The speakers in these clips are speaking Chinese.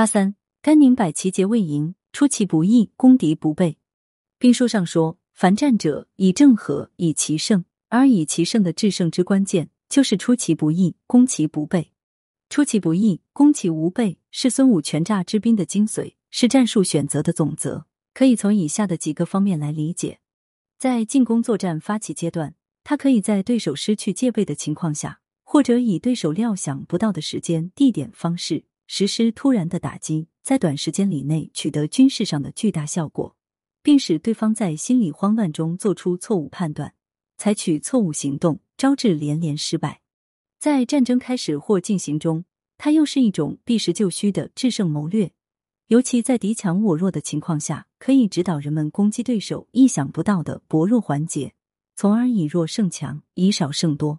八三，甘宁百奇节未营，出其不意，攻敌不备。兵书上说：“凡战者，以正合，以奇胜。”而以奇胜的制胜之关键，就是出其不意，攻其不备。出其不意，攻其无备，是孙武全诈之兵的精髓，是战术选择的总则。可以从以下的几个方面来理解：在进攻作战发起阶段，他可以在对手失去戒备的情况下，或者以对手料想不到的时间、地点、方式实施突然的打击，在短时间里内取得军事上的巨大效果。并使对方在心理慌乱中做出错误判断，采取错误行动，招致连连失败。在战争开始或进行中，它又是一种避实就虚的制胜谋略。尤其在敌强我弱的情况下，可以指导人们攻击对手意想不到的薄弱环节，从而以弱胜强，以少胜多。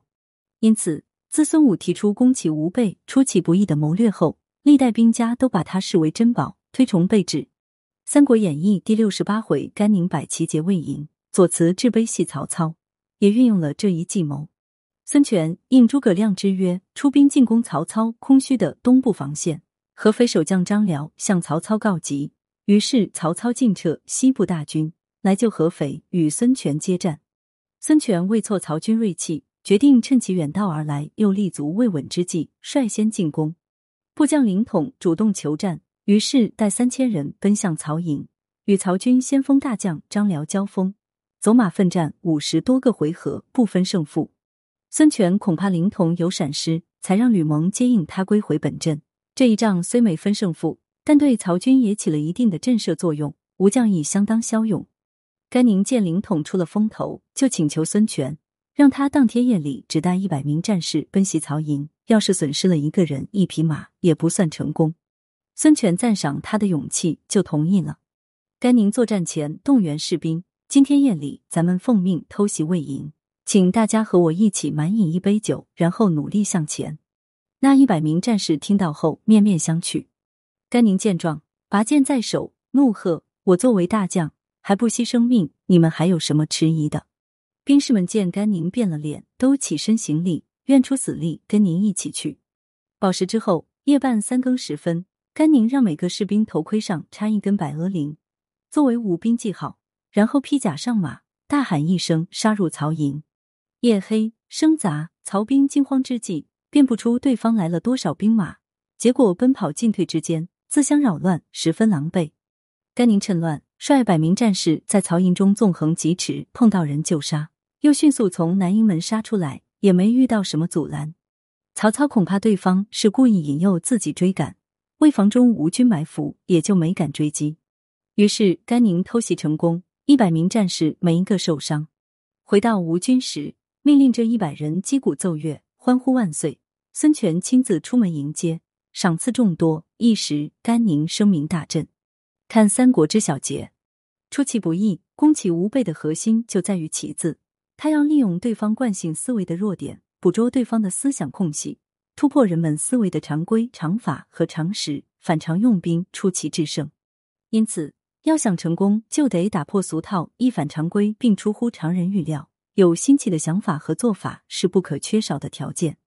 因此，自孙武提出攻其无备、出其不意的谋略后，历代兵家都把它视为珍宝，推崇备至。《三国演义》第六十八回，甘宁百奇节未营，左慈置碑系曹操，也运用了这一计谋。孙权应诸葛亮之约，出兵进攻曹操空虚的东部防线。合肥守将张辽向曹操告急，于是曹操进撤西部大军来救合肥，与孙权接战。孙权为挫曹军锐气，决定趁其远道而来又立足未稳之际，率先进攻。部将凌统主动求战。于是带三千人奔向曹营，与曹军先锋大将张辽交锋，走马奋战五十多个回合，不分胜负。孙权恐怕灵统有闪失，才让吕蒙接应他归回本阵。这一仗虽没分胜负，但对曹军也起了一定的震慑作用，吴将亦相当骁勇。甘宁见灵统出了风头，就请求孙权让他当天夜里只带一百名战士奔袭曹营，要是损失了一个人、一匹马，也不算成功。孙权赞赏他的勇气，就同意了。甘宁作战前动员士兵：“今天夜里，咱们奉命偷袭魏营，请大家和我一起满饮一杯酒，然后努力向前。”那一百名战士听到后，面面相觑。甘宁见状，拔剑在手，怒喝：“我作为大将，还不惜生命，你们还有什么迟疑的？”兵士们见甘宁变了脸，都起身行礼，愿出死力跟您一起去。饱食之后，夜半三更时分。甘宁让每个士兵头盔上插一根百鹅翎，作为武兵记号，然后披甲上马，大喊一声，杀入曹营。夜黑声杂，曹兵惊慌之际，辨不出对方来了多少兵马，结果奔跑进退之间，自相扰乱，十分狼狈。甘宁趁乱，率百名战士在曹营中纵横疾驰，碰到人就杀，又迅速从南营门杀出来，也没遇到什么阻拦。曹操恐怕对方是故意引诱自己追赶。为防中吴军埋伏，也就没敢追击。于是甘宁偷袭成功，一百名战士没一个受伤。回到吴军时，命令这一百人击鼓奏乐，欢呼万岁。孙权亲自出门迎接，赏赐众多，一时甘宁声名大振。看《三国》之小节，出其不意，攻其无备的核心就在于“其”字。他要利用对方惯性思维的弱点，捕捉对方的思想空隙。突破人们思维的常规、常法和常识，反常用兵，出奇制胜。因此，要想成功，就得打破俗套，一反常规，并出乎常人预料。有新奇的想法和做法是不可缺少的条件。